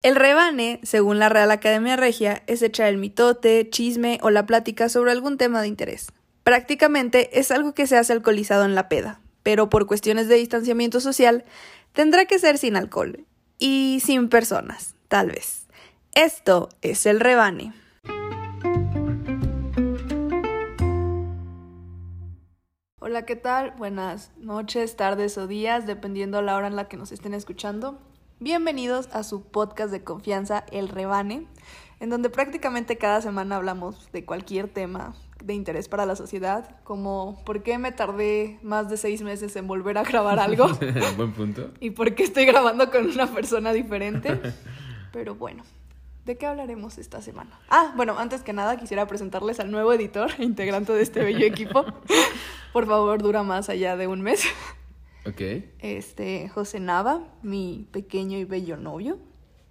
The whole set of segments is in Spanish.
El rebane, según la Real Academia Regia, es echar el mitote, chisme o la plática sobre algún tema de interés. Prácticamente es algo que se hace alcoholizado en la peda, pero por cuestiones de distanciamiento social tendrá que ser sin alcohol y sin personas, tal vez. Esto es el rebane. Hola, ¿qué tal? Buenas noches, tardes o días, dependiendo la hora en la que nos estén escuchando. Bienvenidos a su podcast de confianza, El Rebane, en donde prácticamente cada semana hablamos de cualquier tema de interés para la sociedad, como por qué me tardé más de seis meses en volver a grabar algo. Buen punto. Y por qué estoy grabando con una persona diferente. Pero bueno, ¿de qué hablaremos esta semana? Ah, bueno, antes que nada quisiera presentarles al nuevo editor, integrante de este bello equipo. Por favor, dura más allá de un mes. Ok. Este, José Nava, mi pequeño y bello novio.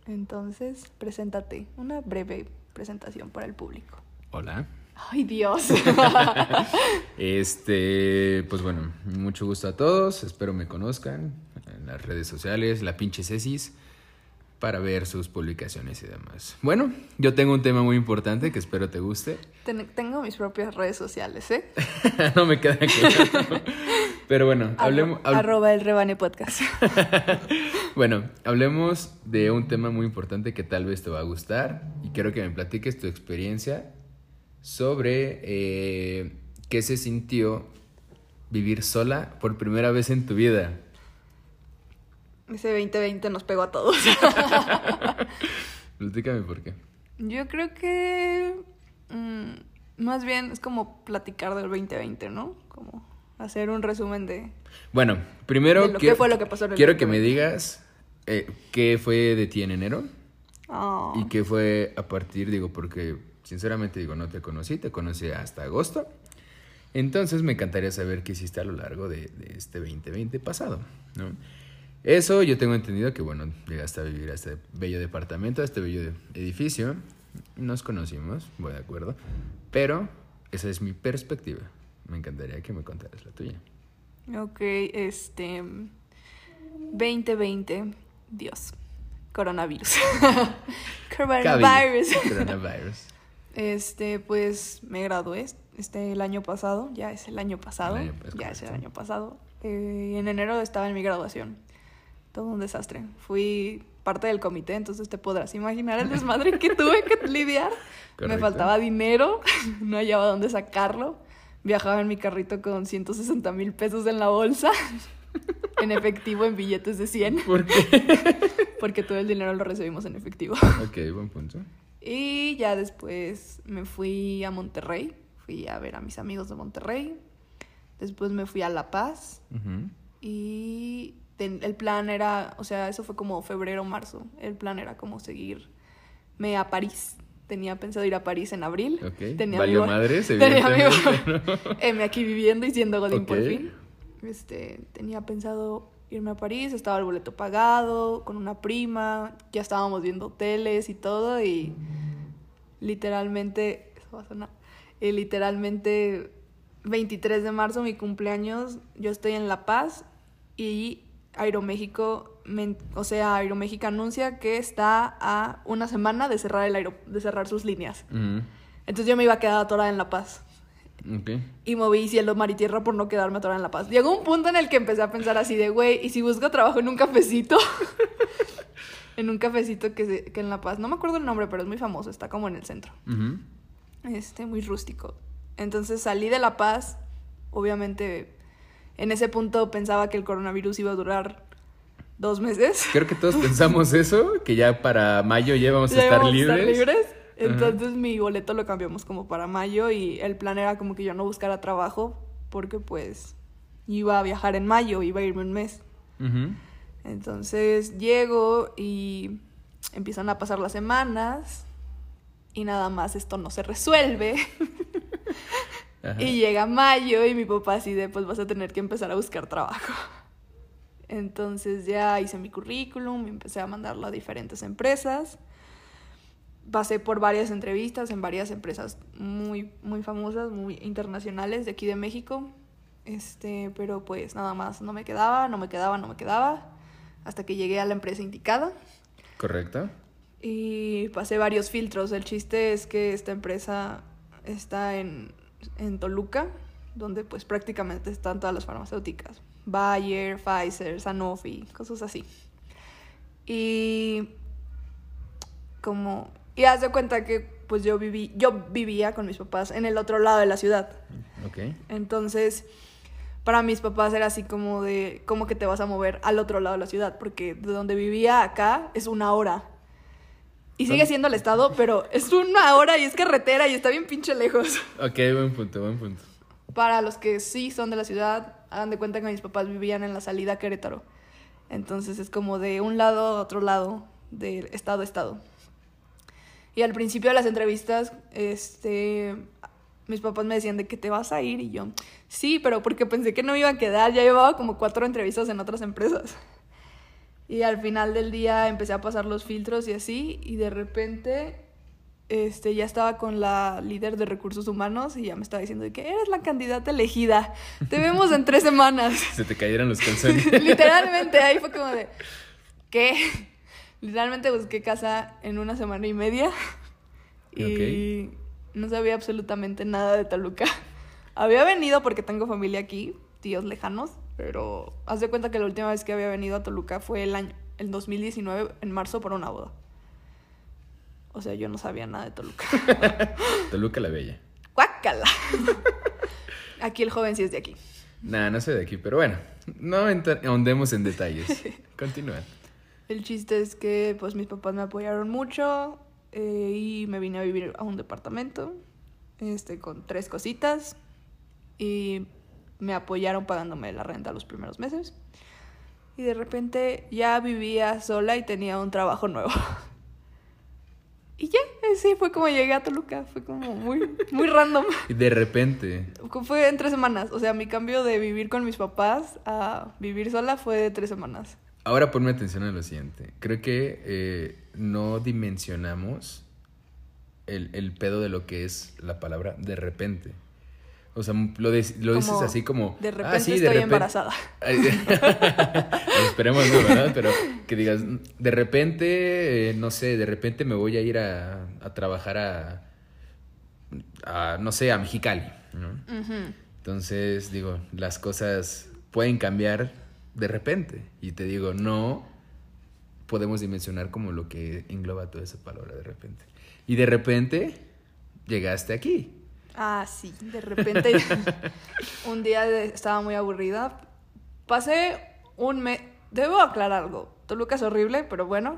Entonces, preséntate, una breve presentación para el público. Hola. Ay, Dios. Este, pues bueno, mucho gusto a todos. Espero me conozcan en las redes sociales, la pinche Cecis, para ver sus publicaciones y demás. Bueno, yo tengo un tema muy importante que espero te guste. Ten- tengo mis propias redes sociales, ¿eh? no me queda claro. Pero bueno, hablemos. Arro- hab- Arroba el rebane podcast. Bueno, hablemos de un tema muy importante que tal vez te va a gustar y quiero que me platiques tu experiencia sobre eh, qué se sintió vivir sola por primera vez en tu vida. Ese 2020 nos pegó a todos. Platícame por qué. Yo creo que mm, más bien es como platicar del 2020, ¿no? Como hacer un resumen de... Bueno, primero De lo que quiero, fue lo que pasó en el quiero que 2020. me digas eh, qué fue de ti en enero Ah, y qué fue a partir, digo, porque sinceramente digo, no te conocí, te conocí hasta agosto. Entonces me encantaría saber qué hiciste a lo largo de, de este 2020 pasado, ¿no? Eso yo tengo entendido que, bueno, llegaste a vivir a este bello departamento, a este bello edificio. Nos conocimos, voy de acuerdo. Pero esa es mi perspectiva. Me encantaría que me contaras la tuya. Ok, este... 2020, Dios. Coronavirus. Coronavirus. Coronavirus. Este, pues me gradué este el año pasado, ya es el año pasado, El año- es ya es el año pasado. Eh, en enero estaba en mi graduación. Todo un desastre. Fui parte del comité, entonces te podrás imaginar el desmadre que tuve que lidiar. Me faltaba dinero, no hallaba dónde sacarlo. Viajaba en mi carrito con 160 mil pesos en la bolsa, en efectivo, en billetes de 100, ¿Por qué? porque todo el dinero lo recibimos en efectivo. ok, buen punto. Y ya después me fui a Monterrey, fui a ver a mis amigos de Monterrey. Después me fui a La Paz Ujú. y ten- el plan era, o sea, eso fue como febrero, marzo. El plan era como seguirme a París. Tenía pensado ir a París en abril. Ok. Tenía Valió mi- madres, tenía mi- ¿no? Heme aquí viviendo y siendo Godín por fin. Este, tenía pensado irme a París, estaba el boleto pagado, con una prima, ya estábamos viendo hoteles y todo, y literalmente, eso va a sonar, y literalmente 23 de marzo, mi cumpleaños, yo estoy en La Paz y Aeroméxico, o sea, Aeroméxico anuncia que está a una semana de cerrar, el de cerrar sus líneas. Entonces yo me iba a quedar atorada en La Paz. Y moví cielo, mar y tierra por no quedarme atorada en La Paz. Llegó un punto en el que empecé a pensar así de, güey, ¿y si busco trabajo en un cafecito? en un cafecito que, se- que en La Paz. No me acuerdo el nombre, pero es muy famoso. Está como en el centro. Este, muy rústico. Entonces salí de La Paz. Obviamente, en ese punto pensaba que el coronavirus iba a durar dos meses. Creo que todos pensamos eso, que ya para mayo ya vamos a estar íbamos libres. Entonces mi boleto lo cambiamos como para mayo y el plan era como que yo no buscara trabajo porque pues iba a viajar en mayo, iba a irme un mes. Entonces llego y empiezan a pasar las semanas y nada más esto no se resuelve. Ajá. Y llega mayo y mi papá así de, pues vas a tener que empezar a buscar trabajo. Entonces ya hice mi currículum empecé a mandarlo a diferentes empresas. Pasé por varias entrevistas en varias empresas muy, muy famosas, muy internacionales de aquí de México. Este, pero pues nada más no me quedaba, no me quedaba, no me quedaba. Hasta que llegué a la empresa indicada. Correcto. y pasé varios filtros. El chiste es que esta empresa está en, en Toluca, donde pues prácticamente están todas las farmacéuticas. Bayer, Pfizer, Sanofi, cosas así. Y como y haz de cuenta que pues yo viví yo vivía con mis papás en el otro lado de la ciudad. Ok. Entonces, para mis papás era así como de cómo que te vas a mover al otro lado de la ciudad, porque de donde vivía acá es una hora. Y sigue siendo el estado, pero es una hora y es carretera y está bien pinche lejos. Ok, buen punto, buen punto. Para los que sí son de la ciudad, hagan de cuenta que mis papás vivían en la salida a Querétaro. Entonces es como de un lado a otro lado, del estado a estado. Y al principio de las entrevistas, este, mis papás me decían de que te vas a ir y yo, sí, pero porque pensé que no me iba a quedar, ya llevaba como cuatro entrevistas en otras empresas. Y al final del día empecé a pasar los filtros y así, y de repente este, ya estaba con la líder de recursos humanos y ya me estaba diciendo de que eres la candidata elegida, te vemos en tres semanas. Se te cayeron los calzones. Literalmente, ahí fue como de, ¿qué? Literalmente busqué casa en una semana y media y no sabía absolutamente nada de Toluca. Había venido porque tengo familia aquí, tíos lejanos, pero haz de cuenta que la última vez que había venido a Toluca fue el año, el 2019, en marzo, por una boda. O sea, yo no sabía nada de Toluca. Toluca la Bella. ¡Guácala! Aquí el joven sí es de aquí. Nah, no soy de aquí, pero bueno, no ahondemos en detalles. Continúa. El chiste es que pues mis papás me apoyaron mucho eh, y me vine a vivir a un departamento este, con tres cositas y me apoyaron pagándome la renta los primeros meses. Y de repente ya vivía sola y tenía un trabajo nuevo. Y ya, así fue como llegué a Toluca. Fue como muy, muy random. Y de repente, Fue en tres semanas. O sea, mi cambio de vivir con mis papás a vivir sola fue de tres semanas. ahora ponme atención a lo siguiente. Creo que eh, no dimensionamos el, el pedo de lo que es la palabra de repente. O sea, lo, de- lo dices así como... De "Ah, repente sí, estoy repente". embarazada. Esperemos no, ¿verdad? Pero que digas, de repente, eh, no sé, de repente me voy a ir a, a trabajar a, a, no sé, a Mexicali. Entonces, digo, las cosas pueden cambiar de repente. Y te digo, no podemos dimensionar como lo que engloba toda esa palabra de repente. Y de repente llegaste aquí. Ah, sí, de repente un día estaba muy aburrida. Pasé un mes. Debo aclarar algo. Toluca es horrible, pero bueno.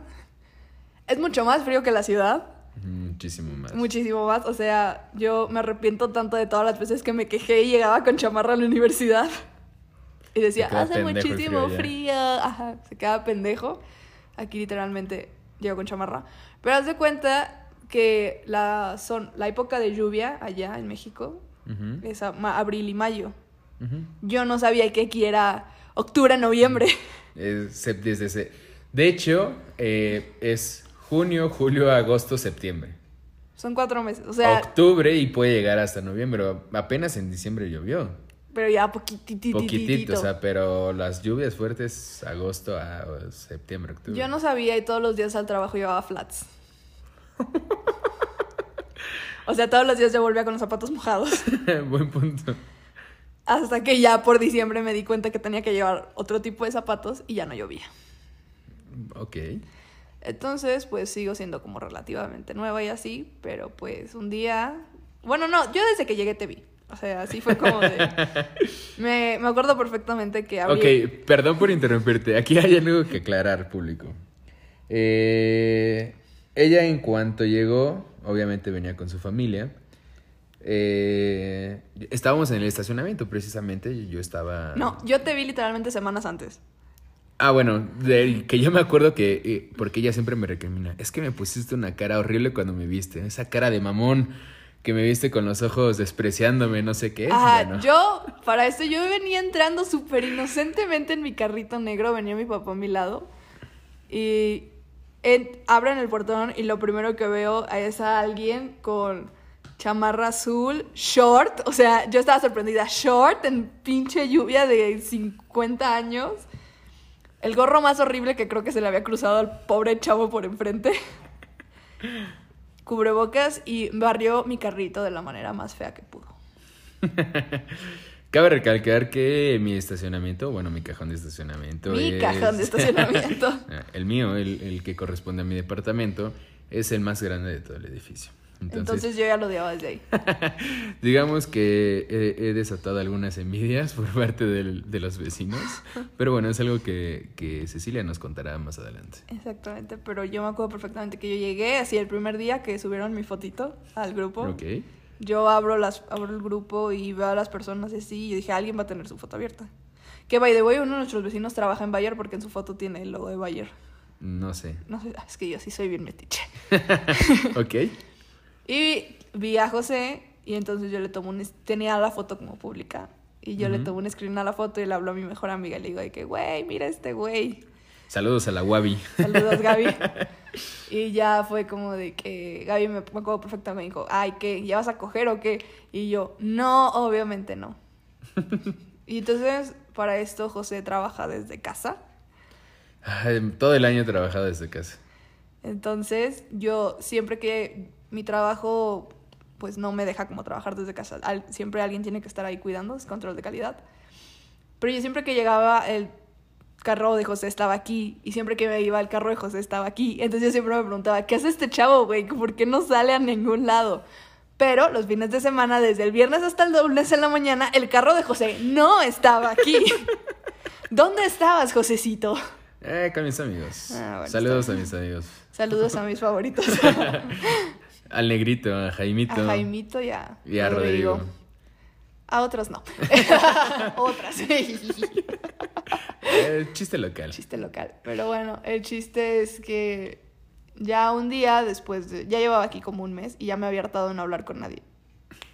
Es mucho más frío que la ciudad. Muchísimo más. Muchísimo más. O sea, yo me arrepiento tanto de todas las veces que me quejé y llegaba con chamarra a la universidad. Y decía, hace muchísimo frío frío. allá". Ajá, se queda pendejo. Aquí literalmente llego con chamarra. Pero haz de cuenta que la, son, la época de lluvia allá en México es a- ma- abril y mayo. Yo no sabía que aquí era octubre, noviembre. Es sep- desde ese- De hecho, eh, es junio, julio, agosto, septiembre. Son cuatro meses. O sea, Octubre y puede llegar hasta noviembre. Apenas en diciembre llovió. pero ya poquititito. Poquitito, o sea, pero las lluvias fuertes, agosto a septiembre, octubre. Yo no sabía y todos los días al trabajo llevaba flats. o sea, todos los días yo volvía con los zapatos mojados. Buen punto. Hasta que ya por diciembre me di cuenta que tenía que llevar otro tipo de zapatos y ya no llovía. Ok. Entonces, pues sigo siendo como relativamente nueva y así, pero pues un día... Bueno, no, yo desde que llegué te vi. O sea, así fue como de... Me, me acuerdo perfectamente que abrí... Ok, perdón por interrumpirte. Aquí hay algo que aclarar, público. Eh, ella en cuanto llegó, obviamente venía con su familia. Eh, estábamos en el estacionamiento precisamente y yo estaba... No, yo te vi literalmente semanas antes. Ah, bueno, del que yo me acuerdo que, eh, porque ella siempre me recrimina, es que me pusiste una cara horrible cuando me viste, esa cara de mamón que me viste con los ojos despreciándome, no sé qué. Ajá, Bueno, yo, para esto, yo venía entrando súper inocentemente en mi carrito negro, venía mi papá a mi lado, y en- abren el portón y lo primero que veo es a alguien con chamarra azul, short, o sea, yo estaba sorprendida, short, en pinche lluvia de 50 años, el gorro más horrible que creo que se le había cruzado al pobre chavo por enfrente. cubrebocas y barrió mi carrito de la manera más fea que pudo. Cabe recalcar que mi estacionamiento, bueno, mi cajón de estacionamiento. Mi es- cajón de estacionamiento. Ah, el mío, el, el que corresponde a mi departamento, es el más grande de todo el edificio. Entonces, Entonces yo ya lo odiaba desde ahí. digamos que he, he desatado algunas envidias por parte del- de los vecinos. Pero bueno, es algo que, que Cecilia nos contará más adelante. Exactamente, pero yo me acuerdo perfectamente que yo llegué así el primer día que subieron mi fotito al grupo. Ok. Yo abro las abro el grupo y veo a las personas así y yo dije, alguien va a tener su foto abierta. Que by the way, uno de nuestros vecinos trabaja en Bayer porque en su foto tiene el logo de Bayer. No sé. No sé, es que yo sí soy bien metiche. Ok. Y vi a José y entonces yo le tomo un... Tenía la foto como pública. Y yo le tomo un screen a la foto y le hablo a mi mejor amiga y le digo de que, güey, mira este güey. Saludos a la Wabi. Saludos, Gaby. y ya fue como de que Gaby me, me acuerdo perfectamente, me dijo, ay, ¿qué? ¿Ya vas a coger o qué? Y yo, no, obviamente no. y entonces, para esto, José trabaja desde casa. Ay, Todo el año he trabajado desde casa. Entonces, yo siempre que mi trabajo, pues no me deja como trabajar desde casa. Al- siempre alguien tiene que estar ahí cuidando, es control de calidad. Pero yo siempre que llegaba, el carro de José estaba aquí. Y siempre que me iba, el carro de José estaba aquí. Entonces yo siempre me preguntaba, ¿qué hace este chavo, güey? ¿Por qué no sale a ningún lado? Pero los fines de semana, desde el viernes hasta el lunes en la mañana, el carro de José no estaba aquí. ¿Dónde estabas, Josecito? Eh, con mis amigos. Ah, bueno, Saludos a mis amigos. Saludos a mis favoritos. Al negrito, a Jaimito. A Jaimito y a, Y a Rodrigo. A otros no. Otras. Eh, chiste local. chiste local. Pero bueno, el chiste es que ya un día después de... Ya llevaba aquí como un mes y ya me había hartado de no hablar con nadie.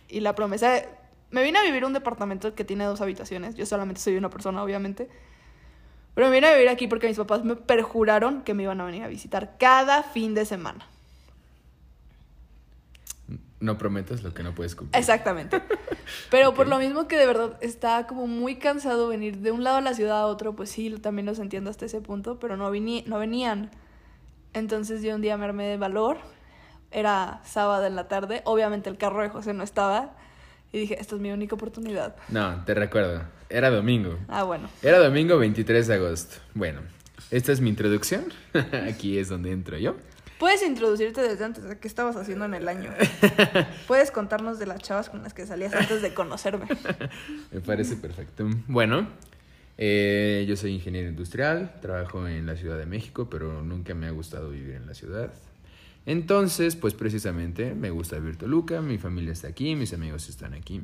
Y la promesa... Me vine a vivir a un departamento que tiene dos habitaciones. Yo solamente soy una persona, obviamente. Pero me vine a vivir aquí porque mis papás me perjuraron que me iban a venir a visitar cada fin de semana. No prometas lo que no puedes cumplir. Exactamente. Pero por lo mismo que de verdad está como muy cansado venir de un lado de la ciudad a otro, pues sí, también los entiendo hasta ese punto, pero no, no venían. Entonces yo un día me armé de valor, era sábado en la tarde, obviamente el carro de José no estaba, y dije, esta es mi única oportunidad. No, te recuerdo. Era domingo. Ah, bueno. Era domingo 23 de agosto. Bueno, esta es mi introducción. Aquí es donde entro yo. Puedes introducirte desde antes de qué estabas haciendo en el año. Puedes contarnos de las chavas con las que salías antes de conocerme. Me parece perfecto. Bueno, eh, yo soy ingeniero industrial, trabajo en la Ciudad de México, pero nunca me ha gustado vivir en la ciudad. Entonces, pues precisamente me gusta vivir Toluca, mi familia está aquí, mis amigos están aquí.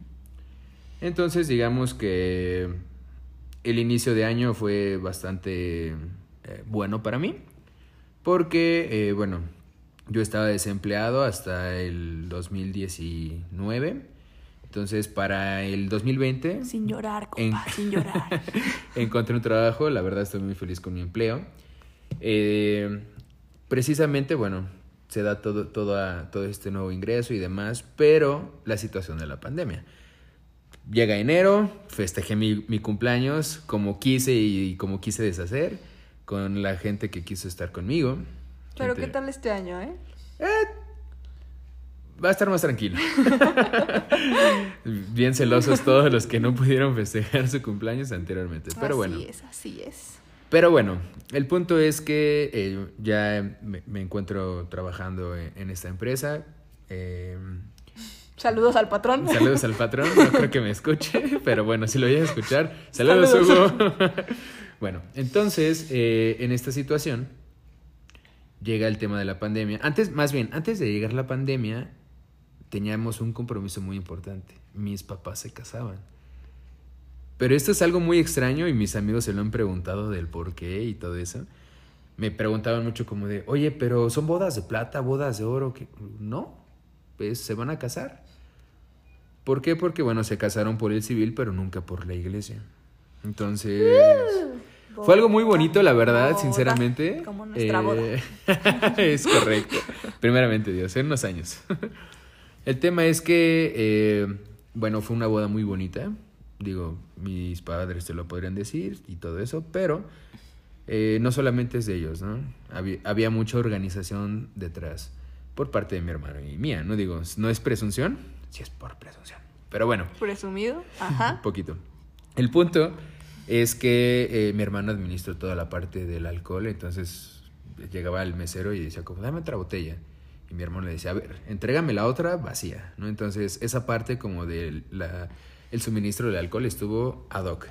Entonces, digamos que el inicio de año fue bastante eh, bueno para mí, porque, eh, bueno, yo estaba desempleado hasta el 2019. Entonces, para el 2020 Sin llorar, En- compa, sin llorar. encontré un trabajo, la verdad estoy muy feliz con mi empleo. Eh, precisamente, bueno, se da todo, todo, todo este nuevo ingreso y demás, pero la situación de la pandemia. Llega enero, festejé mi, mi cumpleaños como quise y como quise deshacer, con la gente que quiso estar conmigo. Pero Gente- ¿qué tal este año, eh? Va a estar más tranquilo. Bien celosos todos los que no pudieron festejar su cumpleaños anteriormente. Pero así bueno. es, así es. Pero bueno, el punto es que eh, ya me, me encuentro trabajando en, en esta empresa. Eh, Saludos al patrón. saludos al patrón, no creo que me escuche, pero bueno, si lo voy a escuchar, saludos, Saludos. Hugo. bueno, entonces, eh, en esta situación, llega el tema de la pandemia. Antes, más bien, antes de llegar la pandemia, teníamos un compromiso muy importante. Mis papás se casaban. Pero esto es algo muy extraño y mis amigos se lo han preguntado del por qué y todo eso. Me preguntaban mucho como de, oye, pero son bodas de plata, bodas de oro. ¿Qué? No, pues se van a casar. ¿Por qué? Porque, bueno, se casaron por el civil, pero nunca por la iglesia. Entonces, fue algo muy bonito, la verdad, Boda, sinceramente. Como nuestra boda. Eh, es correcto. Primeramente, Dios, en unos años. El tema es que, eh, bueno, fue una boda muy bonita. Digo, mis padres te lo podrían decir y todo eso, pero eh, no solamente es de ellos, ¿no? Había, había mucha organización detrás. por parte de mi hermano y mía. No digo, no es presunción, sí es por presunción. Pero bueno. Presumido, ajá. Un poquito. El punto es que eh, mi hermano administró toda la parte del alcohol, entonces llegaba el mesero y decía, como, dame otra botella. Y mi hermano le decía, a ver, entrégame la otra vacía, ¿no? Entonces, esa parte como del el suministro del alcohol estuvo ad hoc.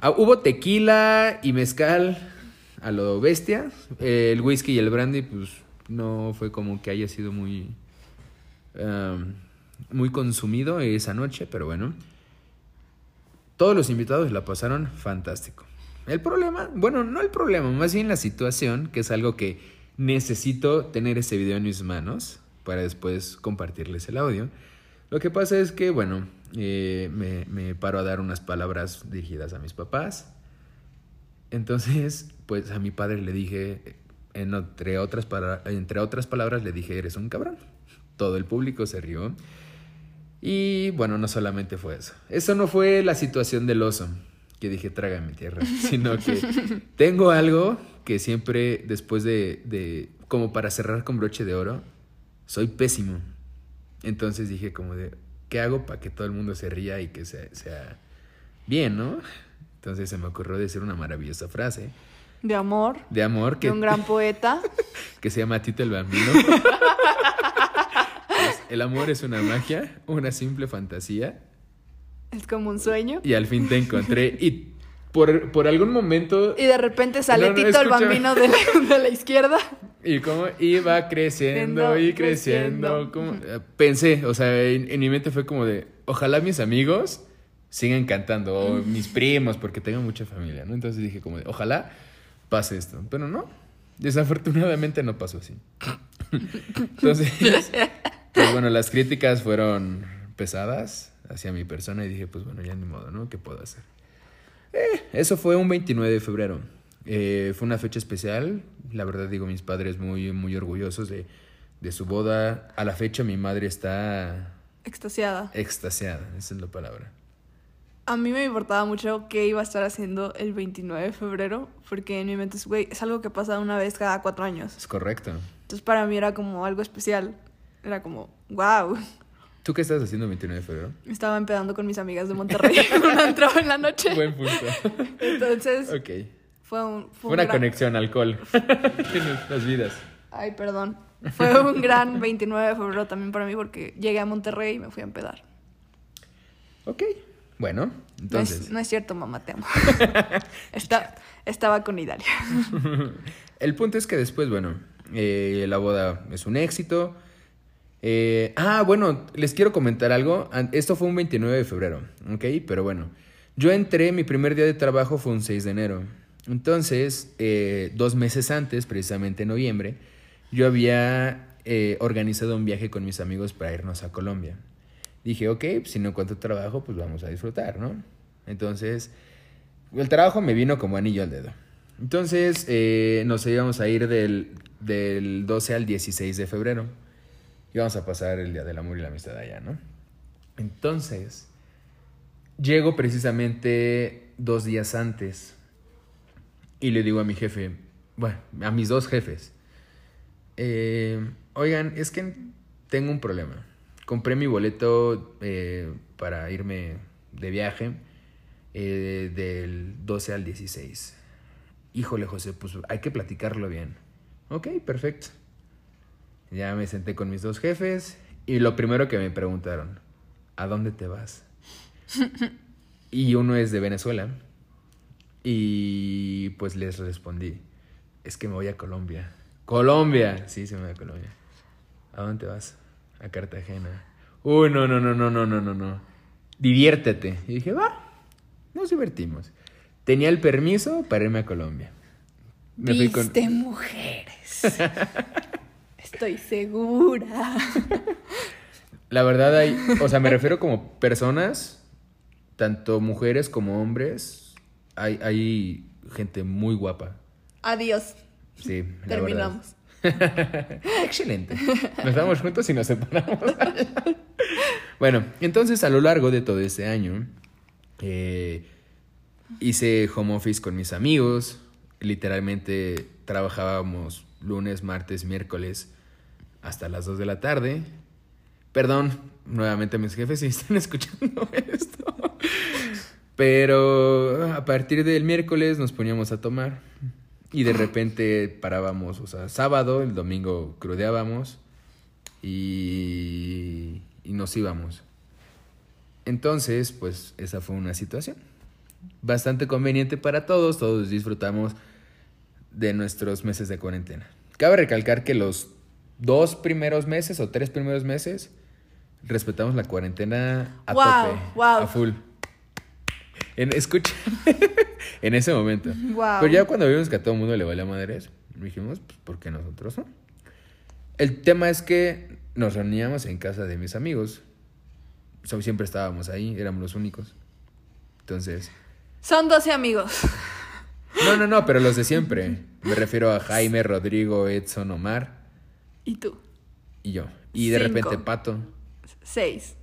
Ah, hubo tequila y mezcal a lo bestia. el whisky y el brandy, pues, no fue como que haya sido muy... muy consumido esa noche, pero bueno. Todos los invitados la pasaron fantástico. El problema, bueno, no el problema, más bien la situación, que es algo que necesito tener ese video en mis manos para después compartirles el audio. Lo que pasa es que, bueno, eh, me, paro a dar unas palabras dirigidas a mis papás. Entonces, pues a mi padre le dije, entre otras, entre otras palabras, le dije, eres un cabrón. Todo el público se rió. Y bueno, no solamente fue eso. Eso no fue la situación del oso, que dije, traga mi tierra, sino que tengo algo que siempre después de, de, como para cerrar con broche de oro, soy pésimo. Entonces dije como de, ¿qué hago para que todo el mundo se ría y que sea, sea bien, no? Entonces se me ocurrió decir una maravillosa frase. De amor. De amor. Que, de un gran poeta. que se llama Tito el Bambino. el amor es una magia, una simple fantasía. Es como un sueño. Y al fin te encontré. Y por, por algún momento. Y de repente sale Tito el bambino de la, izquierda. Y como iba creciendo y creciendo. Como, pensé, o sea, en, mi mente fue como de. Ojalá mis amigos sigan cantando. O mis primos, porque tengo mucha familia, ¿no? Entonces dije como de. Ojalá pase esto. Pero no. Desafortunadamente no pasó así. Entonces. Pues bueno, las críticas fueron pesadas hacia mi persona y dije, pues bueno, ya ni modo, ¿no? ¿Qué puedo hacer? Eh, eso fue un 29 de febrero. Eh, fue una fecha especial. La verdad digo, mis padres muy, muy orgullosos de, de su boda. A la fecha mi madre está... Extasiada. Extasiada, esa es la palabra. A mí me importaba mucho qué iba a estar haciendo el 29 de febrero, porque en mi mente es, güey, es algo que pasa una vez cada cuatro años. Es correcto. Entonces para mí era como algo especial era como, wow. ¿Tú qué estás haciendo el 29 de febrero? Estaba empedando con mis amigas de Monterrey en un antro en la noche. Buen punto. Entonces, ok. fue, un, fue una conexión alcohol en nuestras vidas. Ay, perdón. Fue un gran 29 de febrero también para mí porque llegué a Monterrey y me fui a empedar. Ok, bueno, entonces... No es, cierto, mamá, te amo. estaba con Idalia. El punto es que después, bueno, eh, la boda es un éxito. Eh, ah, bueno, les quiero comentar algo. Esto fue un 29 de febrero, ¿ok? Pero bueno, yo entré, mi primer día de trabajo fue un 6 de enero. Entonces, eh, dos meses antes, precisamente en noviembre, yo había eh, organizado un viaje con mis amigos para irnos a Colombia. Dije, ok, pues, si no encuentro trabajo, pues vamos a disfrutar, ¿no? Entonces, el trabajo me vino como anillo al dedo. Entonces, nos íbamos a ir del, del 12 al 16 de febrero y vamos a pasar el Día del Amor y la Amistad allá, ¿no? Entonces, llego precisamente dos días antes y le digo a mi jefe, bueno, a mis dos jefes, eh, oigan, es que tengo un problema. Compré mi boleto eh, para irme de viaje eh, del 12 al 16. Híjole, José, pues hay que platicarlo bien. Ok, perfecto. Ya me senté con mis dos jefes y lo primero que me preguntaron, ¿a dónde te vas? y uno es de Venezuela. Y pues les respondí, es que me voy a Colombia. Colombia, sí, se me voy a Colombia. ¿A dónde te vas? A Cartagena. Uy, no, no, no, no, no, no, no, no. Diviértete. Y dije, va, nos divertimos. Tenía el permiso para irme a Colombia. Me Viste mujeres. Estoy segura. La verdad hay, o sea, me refiero como personas, tanto mujeres como hombres, hay, hay gente muy guapa. Adiós. Sí, terminamos. Excelente. Nos damos juntos y nos separamos. bueno, entonces a lo largo de todo este año eh, hice home office con mis amigos. Literalmente trabajábamos lunes, martes, miércoles hasta las 2 de la tarde. Perdón, nuevamente mis jefes si están escuchando esto. Pero a partir del miércoles nos poníamos a tomar y de repente parábamos, o sea, sábado, el domingo crudeábamos y, y nos íbamos. Entonces, pues esa fue una situación bastante conveniente para todos, todos disfrutamos de nuestros meses de cuarentena. Cabe recalcar que los dos primeros meses o tres primeros meses respetamos la cuarentena a Wow, tope, wow. a full. En, escucha, en ese momento. Wow. Pero ya cuando vimos que a todo el mundo le valía madres, dijimos, pues, ¿por qué nosotros no? El tema es que nos reuníamos en casa de mis amigos. O sea, siempre estábamos ahí, éramos los únicos. Entonces, Son 12 amigos. no, no, no, pero los de siempre. Me refiero a Jaime, Rodrigo, Edson, Omar ¿Y tú? y yo. Y de Cinco. repente Pato. 6.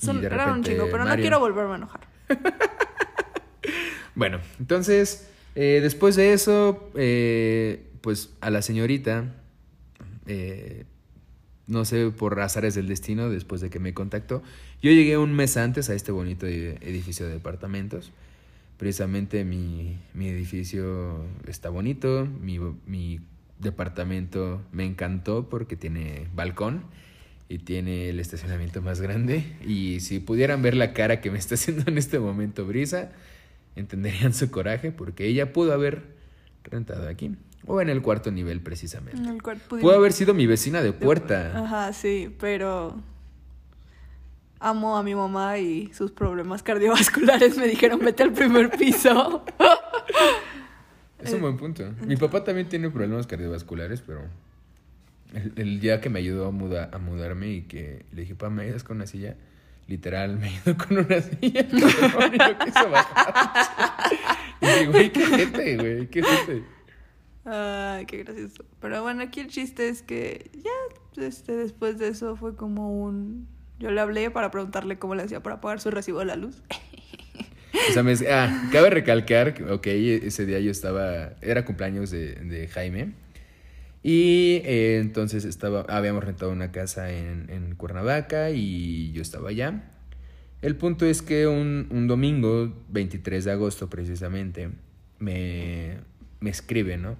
Y Son, eran un chingo, pero no quiero volverme a enojar. Bueno, entonces, eh, después de eso, eh, pues a la señorita, eh, no sé, por azares del destino, después de que me contactó, yo llegué un mes antes a este bonito ed- edificio de departamentos. Precisamente mi, mi edificio está bonito, mi, mi departamento me encantó porque tiene balcón y tiene el estacionamiento más grande. Y si pudieran ver la cara que me está haciendo en este momento Brisa, entenderían su coraje porque ella pudo haber rentado aquí o en el cuarto nivel precisamente. En el Pudo haber sido mi vecina de puerta. Ajá, sí, pero amo a mi mamá y sus problemas cardiovasculares me dijeron vete al primer piso. Es un buen punto. Mi papá también tiene problemas cardiovasculares, pero el, el día que me ayudó a, muda- a mudarme y que le dije, papá, ¿me ayudas con una silla? Literal, me ayudó con una silla. que no, quiso bajar. Y dije, güey, qué gente, güey, qué gente. Ay, qué gracioso. Pero bueno, aquí el chiste es que ya este, después de eso fue como un... Yo le hablé para preguntarle cómo le hacía para pagar su recibo de la luz. O sea, me, ah, cabe recalcar que, ok, ese día yo estaba, era cumpleaños de, de Jaime. Y eh, entonces estaba, habíamos rentado una casa en, en Cuernavaca y yo estaba allá. El punto es que un, un domingo, 23 de agosto precisamente, me, me escribe, ¿no?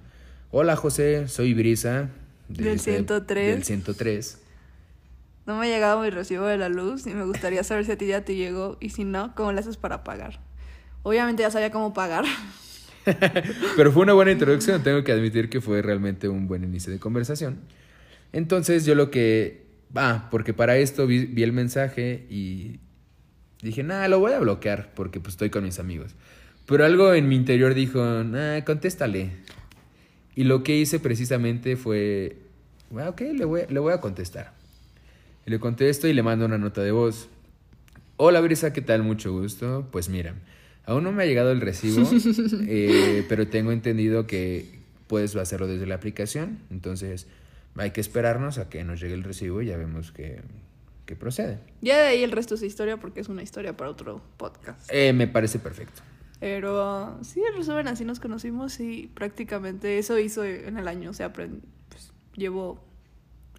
Hola José, soy Brisa. Del 103. Del 103. No me ha llegado mi recibo de la luz y me gustaría saber si a ti ya te llegó y si no, cómo le haces para pagar. Obviamente ya sabía cómo pagar. Pero fue una buena introducción, tengo que admitir que fue realmente un buen inicio de conversación. Entonces yo lo que... Ah, porque para esto vi, el mensaje y dije, nah, lo voy a bloquear porque pues estoy con mis amigos. Pero algo en mi interior dijo, nah, contéstale. Y lo que hice precisamente fue, "Ah, ok, le voy, le voy a contestar. Y le contesto y le mando una nota de voz. Hola Brisa, ¿qué tal? Mucho gusto. Pues mira, aún no me ha llegado el recibo, eh, pero tengo entendido que puedes hacerlo desde la aplicación. Entonces hay que esperarnos a que nos llegue el recibo y ya vemos que, que procede. Ya de ahí el resto es historia porque es una historia para otro podcast. Eh, me parece perfecto. Pero sí, en resumen, así nos conocimos y prácticamente eso hizo en el año. O sea, pues, llevo.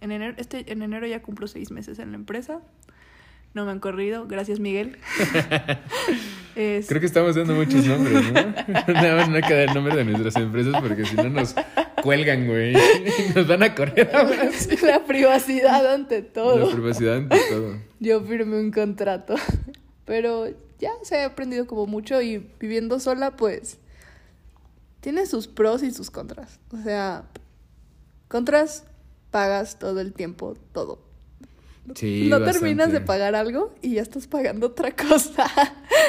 En enero, este, en enero ya cumplo seis meses en la empresa. No me han corrido. Gracias, Miguel. Es- Creo que estamos dando muchos nombres, ¿no? Nada más no hay que dar el nombre de nuestras empresas porque si no nos cuelgan, güey. Nos van a correr ahora. la privacidad ante todo. La privacidad ante todo. Yo firmé un contrato. Pero ya se ha aprendido como mucho y viviendo sola, pues tiene sus pros y sus contras. O sea, contras, pagas todo el tiempo todo. Sí, no terminas de pagar algo y ya estás pagando otra cosa.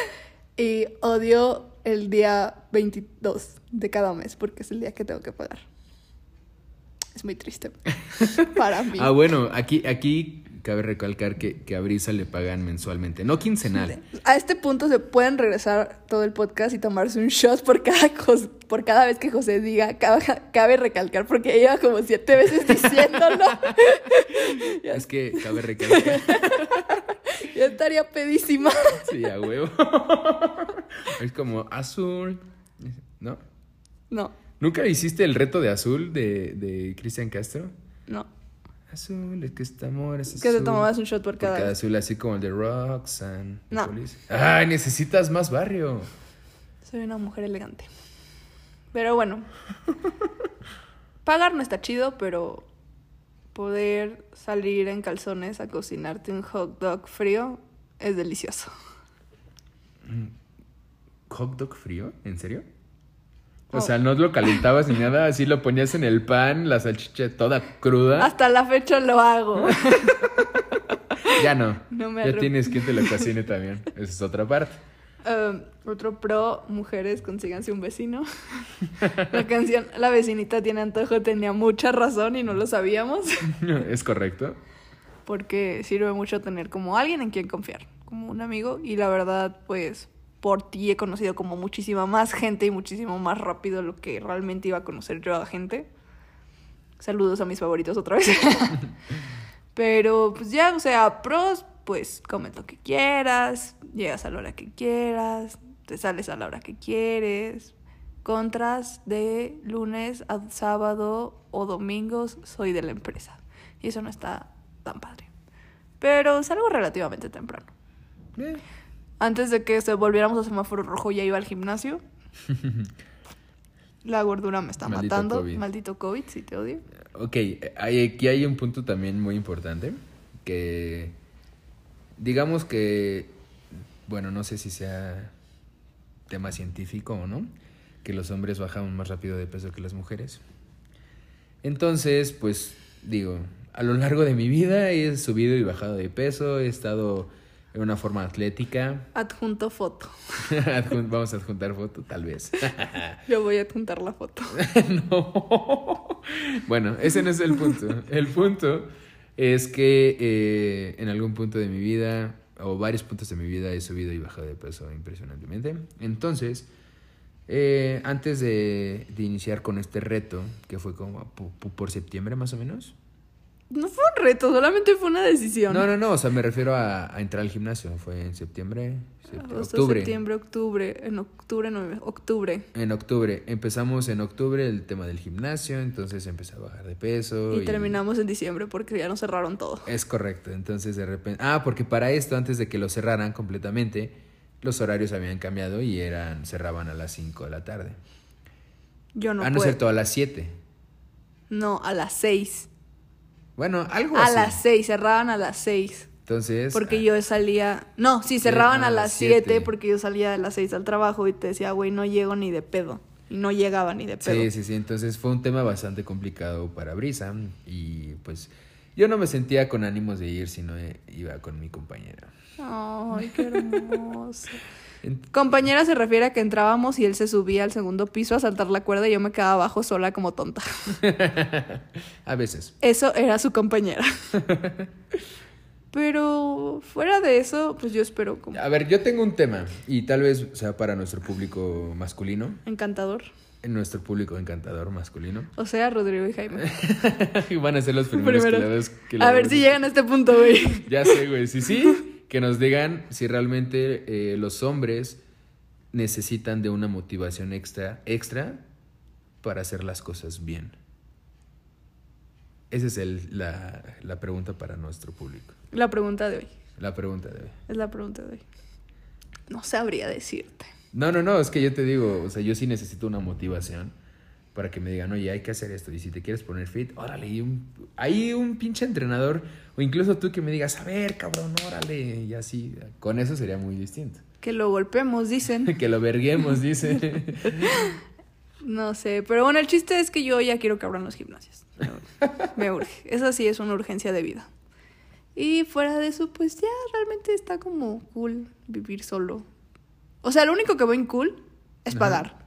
y odio el día 22 de cada mes porque es el día que tengo que pagar. Es muy triste para mí. Ah, bueno, aquí, aquí cabe recalcar que, que a Brisa le pagan mensualmente, no quincenal. A este punto se pueden regresar todo el podcast y tomarse un shot por cada, por cada vez que José diga. Cabe, cabe recalcar porque lleva como siete veces diciéndolo. Es que cabe recalcar. ya estaría pedísima. Sí, a huevo. Es como azul. ¿No? No, ¿Nunca hiciste el reto de azul de, de Cristian Castro? no. Azul, es que este amor es azul. Que te tomabas un shot por Por cada cada azul, así como el de Roxanne. No. Police. Ay, necesitas más barrio. Soy una mujer elegante. Pero bueno. Pagar no está chido, pero poder salir en calzones a cocinarte un hot dog frío es delicioso. ¿Hot dog frío? ¿En serio? O Oh. sea, no lo calentabas ni nada, así lo ponías en el pan, la salchicha toda cruda. Hasta la fecha lo hago. Ya no. No me ya tienes quien te lo cocine también. Esa es otra parte. Um, otro pro, mujeres, consíganse un vecino. La canción La vecinita tiene antojo tenía mucha razón y no lo sabíamos. ¿Es correcto? Porque sirve mucho tener como alguien en quien confiar, como un amigo. Y la verdad, pues, por ti he conocido como muchísima más gente y muchísimo más rápido lo que realmente iba a conocer yo a gente. Saludos a mis favoritos otra vez. Pero, pues ya, o sea, pros, pues comes lo que quieras, llegas a la hora que quieras, te sales a la hora que quieres. Contras de lunes a sábado o domingos soy de la empresa. Y eso no está tan padre. Pero salgo relativamente temprano. Eh. Antes de que se volviéramos a semáforo rojo ya iba al gimnasio. La gordura me está Maldito matando. COVID. Maldito COVID, si te odio. Ok, hay- aquí hay un punto también muy importante que digamos que, bueno, no sé si sea tema científico o no, que los hombres bajan más rápido de peso que las mujeres. Entonces, pues digo, a lo largo de mi vida he subido y bajado de peso, he estado en una forma atlética. Adjunto foto. Vamos a adjuntar foto, tal vez. Yo voy a adjuntar la foto. no. Bueno, ese no es el punto. El punto es que eh, en algún punto de mi vida, o varios puntos de mi vida, he subido y bajado de peso impresionantemente. Entonces, eh, antes de, de iniciar con este reto, que fue como por septiembre más o menos. No fue un reto, solamente fue una decisión. No, no, no, o sea, me refiero a, a entrar al gimnasio. Fue en septiembre, sept- Agosto, octubre. septiembre, octubre. En octubre, no, octubre. En octubre. Empezamos en octubre el tema del gimnasio, entonces empecé a bajar de peso. Y terminamos en diciembre porque ya nos cerraron todo. Es correcto, entonces de repente... Ah, porque para esto, antes de que lo cerraran completamente, los horarios habían cambiado y eran cerraban a las 5 de la tarde. Yo no ah, no puedo. cierto, a las 7. No, a las seis. Bueno, algo A así. las seis, cerraban a las seis. Entonces... Porque ah, yo salía. No, sí, cerraban a las siete. 7 porque yo salía a las 6 al trabajo y te decía, güey, no llego ni de pedo. Y no llegaba ni de pedo. Sí, sí, sí, entonces fue un tema bastante complicado para Brisa y pues yo no me sentía con ánimos de ir, sino iba con mi compañera. Ay, qué hermoso. Compañera se refiere a que entrábamos y él se subía al segundo piso a saltar la cuerda y yo me quedaba abajo sola como tonta. a veces. Eso era su compañera. Pero fuera de eso, pues yo espero como A ver, yo tengo un tema y tal vez sea para nuestro público masculino, encantador. en nuestro público encantador masculino. O sea, Rodrigo y Jaime. Van a ser los primeros Primero. que la ves- que la A ver si llegan a este punto, güey. Ya sé, güey. Sí, sí. Que nos digan si realmente eh, los hombres necesitan de una motivación extra, extra para hacer las cosas bien. Esa es el- la, la pregunta para nuestro público. La pregunta de hoy. La pregunta de hoy. Es la pregunta de hoy. No sabría decirte. No, no, no, es que yo te digo, o sea, yo sí necesito una motivación para que me digan, oye, hay que hacer esto. Y si te quieres poner fit, órale, y un, hay un pinche entrenador, o incluso tú que me digas, a ver, cabrón, órale, y así, con eso sería muy distinto. Que lo golpemos, dicen. que lo verguemos, dice. No sé, pero bueno, el chiste es que yo ya quiero que abran los gimnasios. Me urge. Esa sí es una urgencia de vida. Y fuera de eso, pues ya realmente está como cool vivir solo. O sea, lo único que en cool es Ajá. pagar.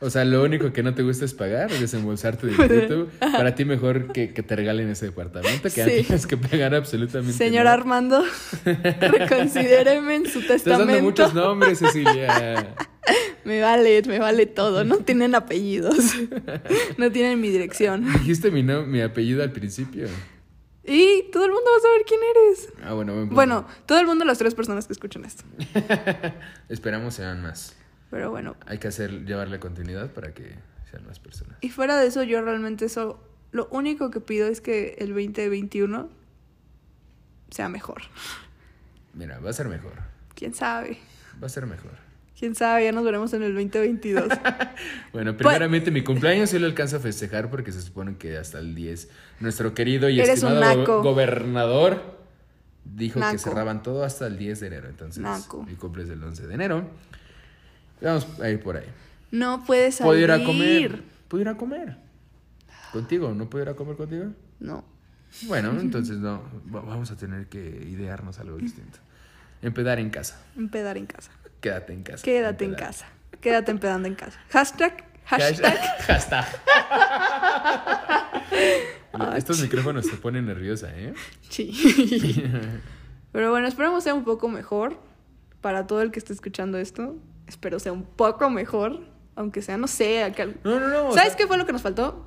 O sea, lo único que no te gusta es pagar, desembolsarte de dinerito. Para ti mejor que, que te regalen ese departamento, que tienes que pagar absolutamente Señor nada. Armando, reconsidéreme en su Estás dando testamento. muchos nombres, Cecilia. Me vale, me vale todo. No tienen apellidos. No tienen mi dirección. Dijiste mi, no- mi apellido al principio. Y todo el mundo va a saber quién eres. Ah, bueno, buen punto. Bueno, todo el mundo, las tres personas que escuchan esto. Esperamos sean más. Pero bueno. Hay que hacer, llevarle continuidad para que sean más personas. Y fuera de eso, yo realmente eso Lo único que pido es que el 2021 sea mejor. Mira, va a ser mejor. ¿Quién sabe? Va a ser mejor. ¿Quién sabe? Ya nos veremos en el 2022. bueno, primeramente mi cumpleaños sí lo alcanzo a festejar porque se supone que hasta el 10 nuestro querido y Eres estimado go- gobernador dijo que cerraban todo hasta el 10 de enero. Entonces, Naco. mi cumple es el 11 de enero. Vamos a ir por ahí. No puedes salir. Puedo ir a comer. Puedo ir a comer. ¿Contigo? ¿No puedo ir a comer contigo? No. Bueno, entonces no. va- Vamos a tener que idearnos algo distinto. Empedar en casa. Empedar en casa. Quédate en casa. Quédate en casa. Quédate empedando en casa. Hashtag. Hashtag. Hashtag. Estos micrófonos te ponen nerviosa, ¿eh? Sí. Pero bueno, esperemos sea un poco mejor para todo el que esté escuchando esto. Espero sea un poco mejor, aunque sea, no sé. No, no, no. o ¿Sabes sea, qué fue lo que nos faltó?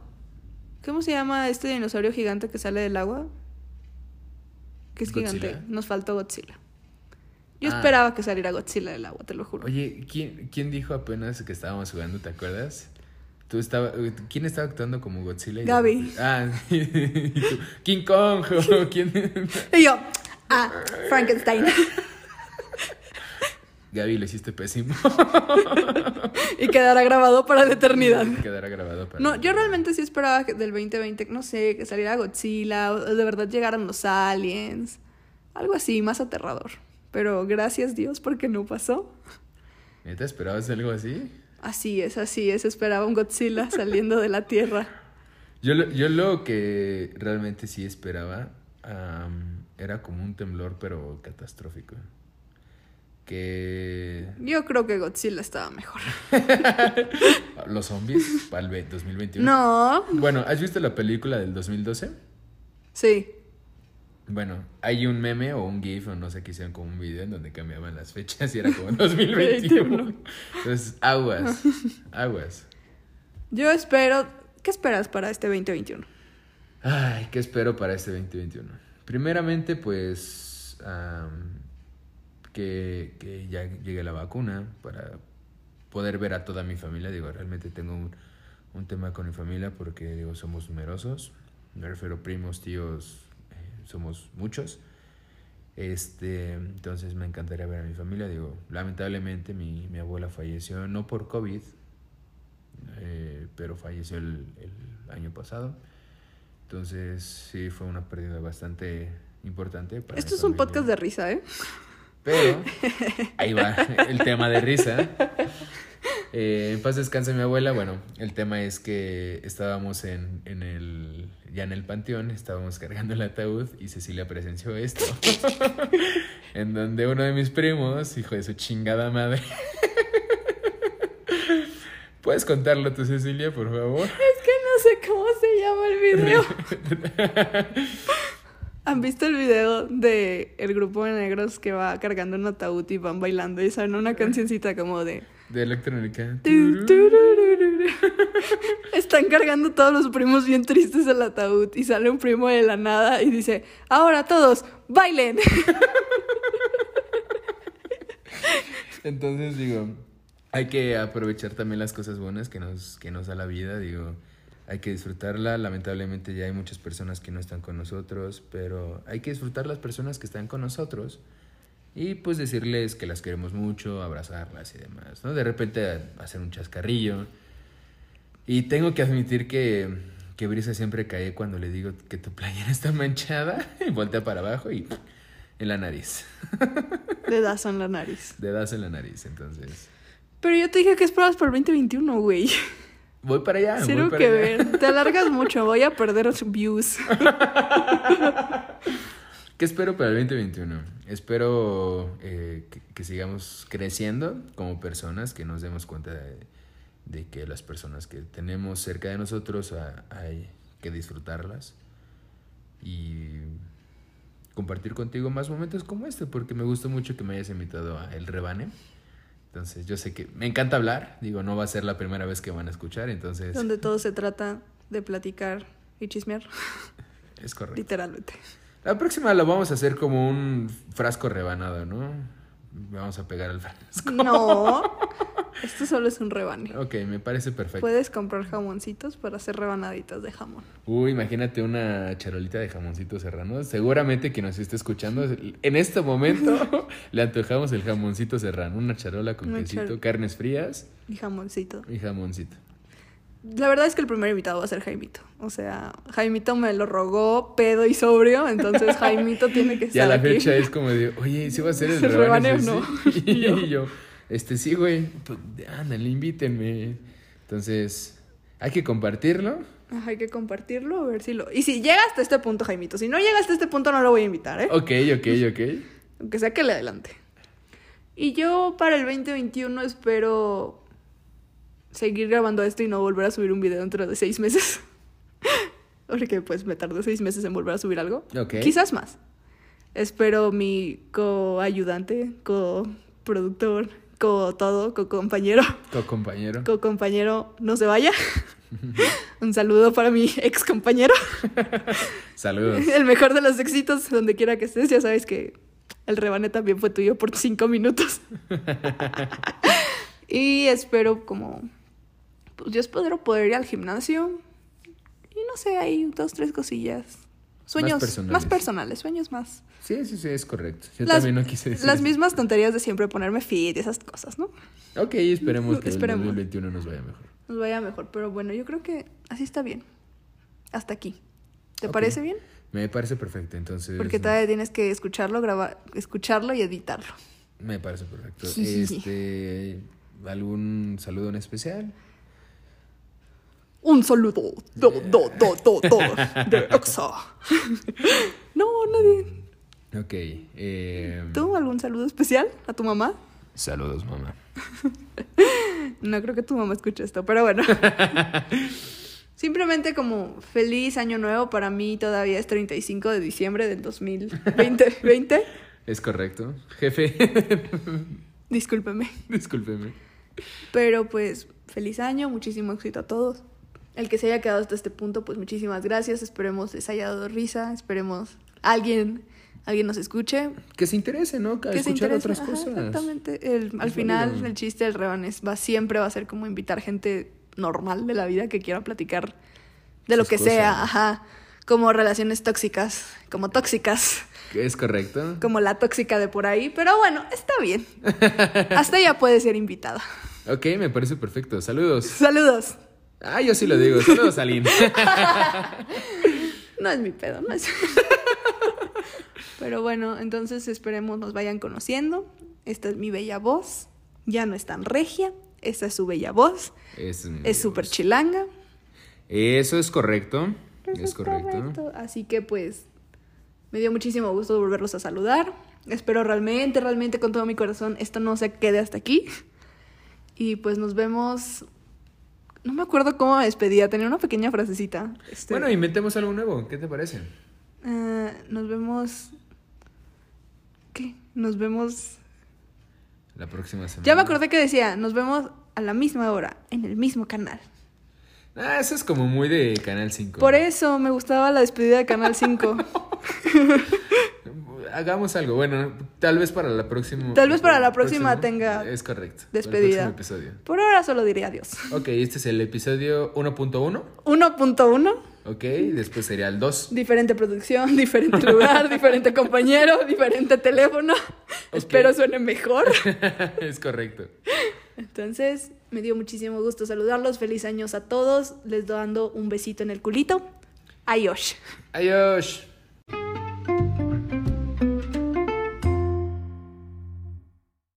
¿Cómo se llama este dinosaurio gigante que sale del agua? Que es Godzilla. gigante. Nos faltó Godzilla. Yo Ah. esperaba que saliera Godzilla del agua, te lo juro. Oye, ¿quién, ¿quién dijo apenas que estábamos jugando? ¿Te acuerdas? Tú estaba, ¿Quién estaba actuando como Godzilla? y- Gaby. Ah, y tú, King Kong. ¿Quién? Y yo, ah, Frankenstein. Gaby, lo hiciste pésimo. y quedará grabado para la eternidad. Quedará grabado para. No, yo realmente sí esperaba que del 2020, no sé, que saliera Godzilla, o de verdad llegaran los aliens, algo así, más aterrador. Pero gracias Dios porque no pasó. ¿Neta esperabas algo así? Así es, así es, esperaba un Godzilla saliendo de la Tierra. Yo, lo- yo lo que realmente sí esperaba era como un temblor, pero catastrófico. Que Yo creo que Godzilla estaba mejor. los zombies para el ve- 2021. No, Bueno, ¿has visto la película del 2012? sí. Bueno, hay un meme o un GIF o no sé qué hicieron como un video en donde cambiaban las fechas y era como 2021. Entonces, aguas, aguas. Yo espero, ¿qué esperas para este 2021? Ay, ¿qué espero para este 2021? Primeramente, pues que, que ya llegue la vacuna para poder ver a toda mi familia. Digo, realmente tengo un, un tema con mi familia porque, digo, somos numerosos. Me refiero primos, tíos, eh, somos muchos. Este, entonces me encantaría ver a mi familia. Digo, lamentablemente mi, mi abuela falleció, no por COVID, eh, pero falleció el, el año pasado. Entonces, sí, fue una pérdida bastante importante. Para Esto es un podcast de risa, ¿eh? Pero, ahí va el tema de risa. Eh, en paz descanse mi abuela. Bueno, el tema es que estábamos en, en el, ya en el panteón, estábamos cargando el ataúd y Cecilia presenció esto. en donde uno de mis primos, hijo de su chingada madre. ¿Puedes contarlo tú, Cecilia, por favor? Es que no sé cómo se llama el video. ¿Han visto el video de el grupo de negros que va cargando un ataúd y van bailando y suena una cancioncita como de... De electrónica. Están cargando todos los primos bien tristes el ataúd y sale un primo de la nada y dice, ahora todos, bailen. Entonces digo, hay que aprovechar también las cosas buenas que nos, que nos da la vida, digo, hay que disfrutarla, lamentablemente ya hay muchas personas que no están con nosotros, pero hay que disfrutar las personas que están con nosotros y pues decirles que las queremos mucho, abrazarlas y demás, ¿no? De repente hacer un chascarrillo. Y tengo que admitir que, que Brisa siempre cae cuando le digo que tu playera está manchada y voltea para abajo y en la nariz. Dedazo en la nariz. Dedazo en la nariz, entonces. Pero yo te dije que esperabas por el 2021, güey. Voy para allá. voy Cero para que allá. ver. Te alargas mucho, voy a perder views. ¿Qué espero para el 2021? Espero eh, que, que sigamos creciendo como personas, que nos demos cuenta de, de que las personas que tenemos cerca de nosotros ah, hay que disfrutarlas y compartir contigo más momentos como este, porque me gustó mucho que me hayas invitado a El Rebane. Entonces, yo sé que me encanta hablar, digo, no va a ser la primera vez que van a escuchar, entonces Donde todo se trata de platicar y chismear, es correcto. literalmente. La próxima lo vamos a hacer como un frasco rebanado, ¿no? Vamos a pegar al frasco. No. Esto solo es un rebane. Ok, me parece perfecto. Puedes comprar jamoncitos para hacer rebanaditas de jamón. Uy, imagínate una charolita de jamoncito serrano. Seguramente quien nos esté escuchando, en este momento le antojamos el jamoncito serrano. Una charola con Una quesito, char- carnes frías Y jamoncito. y jamoncito. La verdad es que el primer invitado va a ser Jaimito. O sea, Jaimito me lo rogó pedo y sobrio, entonces Jaimito tiene que Y estar a la aquí. fecha es como de, oye, ¿sí va a ser el ¿El rebane rebane? o Sí, no? sí. Y yo. Y yo, este, sí, güey, pues, ándale, invítenme. Entonces, hay que compartirlo. Ajá, hay que compartirlo, a ver si lo... Y si llega hasta este punto, Jaimito. Si no llega hasta este punto, no lo voy a invitar, ¿eh? Ok, ok, ok. Aunque sea que le adelante. Y yo para el 2021 espero seguir grabando esto y no volver a subir un video dentro de seis meses. Porque pues me tardé seis meses en volver a subir algo. Ok. Quizás más. Espero mi co-ayudante, co-productor, co-todo, co-compañero, Co-compañero. co-compañero no se vaya. Un saludo para mi ex compañero. Saludos. El mejor de los éxitos, donde quiera que estés, ya sabes que el rebane también fue tuyo por cinco minutos. y espero como, pues yo espero poder ir al gimnasio y no sé, hay dos, tres cosillas. Sueños más personales. personales, sueños más. Sí, sí, sí, es correcto. Yo las, también no quise decir las eso. mismas tonterías de siempre ponerme fit y esas cosas, ¿no? Ok, esperemos que Esperemos. el 2021 nos vaya mejor. Nos vaya mejor, pero bueno, yo creo que así está bien. Hasta aquí. ¿Te parece bien? Me parece perfecto, entonces... Porque todavía tienes que escucharlo, grabar, escucharlo y editarlo. Me parece perfecto. Jijiji. Este, ¿Algún saludo en especial? Un saludo do, do, do, do, do, de Oxa. No, nadie. Ok. eh, ¿Tú algún saludo especial a tu mamá? Saludos, mamá. No creo que tu mamá escuche esto, pero bueno. Simplemente como feliz año nuevo para mí todavía es 35 de diciembre del 2020. 20. Es correcto. Jefe, Discúlpeme. discúlpeme. Pero pues feliz año, muchísimo éxito a todos. El que se haya quedado hasta este punto, pues muchísimas gracias. Esperemos les haya dado risa. Esperemos alguien, alguien nos escuche. Que se interese, ¿no? Que se escuchar otras Ajá, cosas. Exactamente. El- al Es final, válido. el chiste del rebanes va siempre va a ser como invitar gente normal de la vida que quiera platicar de lo que sea, ajá. Como relaciones tóxicas, como tóxicas, Es correcto. como la tóxica de por ahí. Pero bueno, está bien. Hasta ella puede ser invitada. Ok, me parece perfecto. Saludos. Saludos. Ah, yo sí lo digo. Saludos, Aline. No es mi pedo, no es. Pero bueno, entonces esperemos nos vayan conociendo. Esta es mi bella voz. Ya no es tan regia. Esta es su bella voz. Es súper chilanga. Eso es correcto. Eso es correcto. Así que pues me dio muchísimo gusto volverlos a saludar. Espero realmente, realmente con todo mi corazón esto no se quede hasta aquí. Y pues nos vemos. No me acuerdo cómo me despedía, tenía una pequeña frasecita. Este, Bueno, inventemos algo nuevo. ¿Qué te parece? ah, nos vemos. ¿Qué? Nos vemos. La próxima semana. Ya me acordé que decía, nos vemos a la misma hora, en el mismo canal. Ah, eso es como muy de Canal 5. Por eso me gustaba la despedida de Canal 5. Hagamos algo. Bueno, tal vez para la próxima. Tal vez para la próxima tenga Es correcto. despedida. El episodio. Por ahora solo diré adiós. Ok, este es el episodio 1.1. 1.1, Ok, después sería el 2. diferente producción, diferente lugar, diferente compañero, diferente teléfono. Espero suene mejor. es correcto. Entonces, me dio muchísimo gusto saludarlos. Feliz años a todos. Les dando un besito en el culito. Adiós. Adiós.